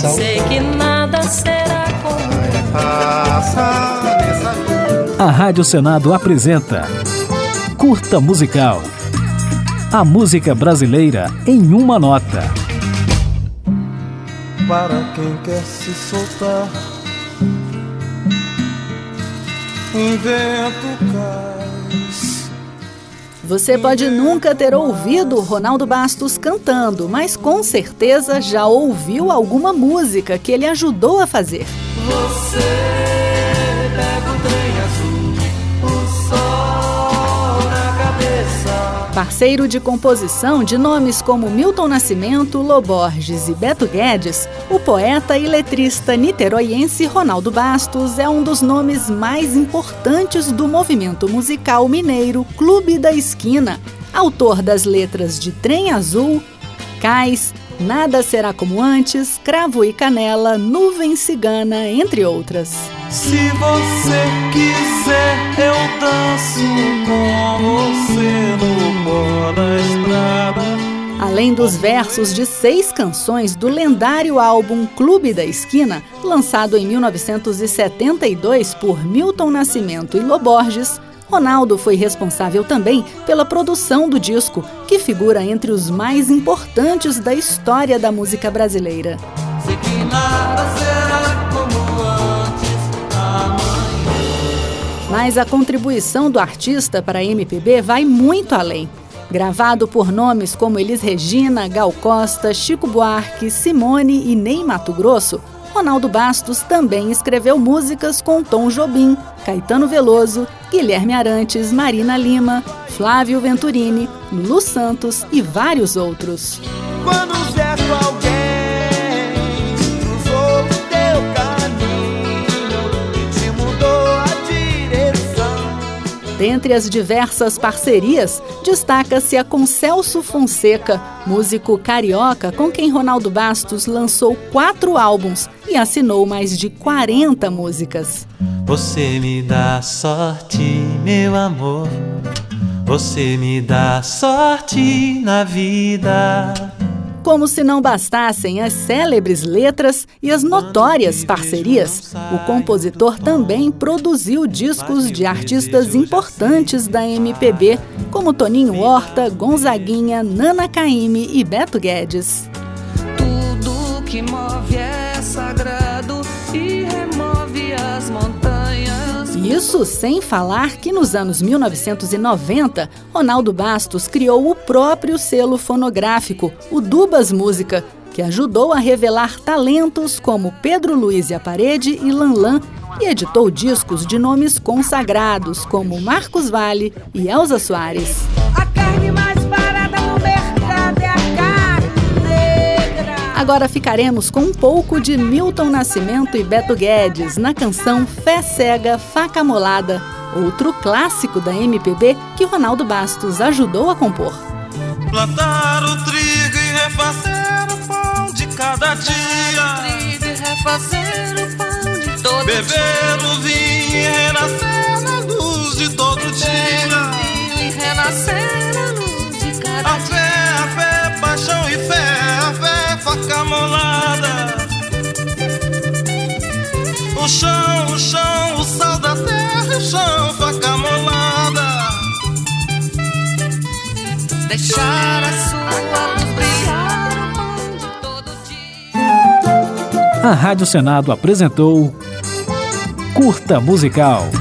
Missal. Sei que nada será como A Rádio Senado apresenta Curta Musical. A música brasileira em uma nota. Para quem quer se soltar, um vento cais. Você pode nunca ter ouvido Ronaldo Bastos cantando, mas com certeza já ouviu alguma música que ele ajudou a fazer. Você Parceiro de composição de nomes como Milton Nascimento, Loborges e Beto Guedes, o poeta e letrista niteroiense Ronaldo Bastos é um dos nomes mais importantes do movimento musical mineiro Clube da Esquina, autor das letras de Trem Azul, Cais, Nada Será Como Antes, Cravo e Canela, Nuvem Cigana, entre outras. Se você quiser, eu danço com Além dos versos de seis canções do lendário álbum Clube da Esquina, lançado em 1972 por Milton Nascimento e Loborges, Ronaldo foi responsável também pela produção do disco, que figura entre os mais importantes da história da música brasileira. Mas a contribuição do artista para a MPB vai muito além. Gravado por nomes como Elis Regina, Gal Costa, Chico Buarque, Simone e Ney Mato Grosso, Ronaldo Bastos também escreveu músicas com Tom Jobim, Caetano Veloso, Guilherme Arantes, Marina Lima, Flávio Venturini, Lulu Santos e vários outros. Quando Dentre as diversas parcerias, destaca-se a com Celso Fonseca, músico carioca com quem Ronaldo Bastos lançou quatro álbuns e assinou mais de 40 músicas. Você me dá sorte, meu amor. Você me dá sorte na vida. Como se não bastassem as célebres letras e as notórias parcerias, o compositor também produziu discos de artistas importantes da MPB, como Toninho Horta, Gonzaguinha, Nana Caymmi e Beto Guedes. tudo que move sagrado Isso sem falar que nos anos 1990, Ronaldo Bastos criou o próprio selo fonográfico, o Dubas Música, que ajudou a revelar talentos como Pedro Luiz e a Parede e Lanlan e editou discos de nomes consagrados como Marcos Vale e Elza Soares. Agora ficaremos com um pouco de Milton Nascimento e Beto Guedes na canção Fé Cega, Faca Molada, outro clássico da MPB que Ronaldo Bastos ajudou a compor. Plantar o trigo e refazer o pão de cada dia. Trigo e refazer o pão de todo Beber o vinho e renascer na luz de todo molada. O chão, o chão, o sal da terra, o chão, faca molada. Deixar a sua luz brilhar de todo dia. A Rádio Senado apresentou Curta Musical.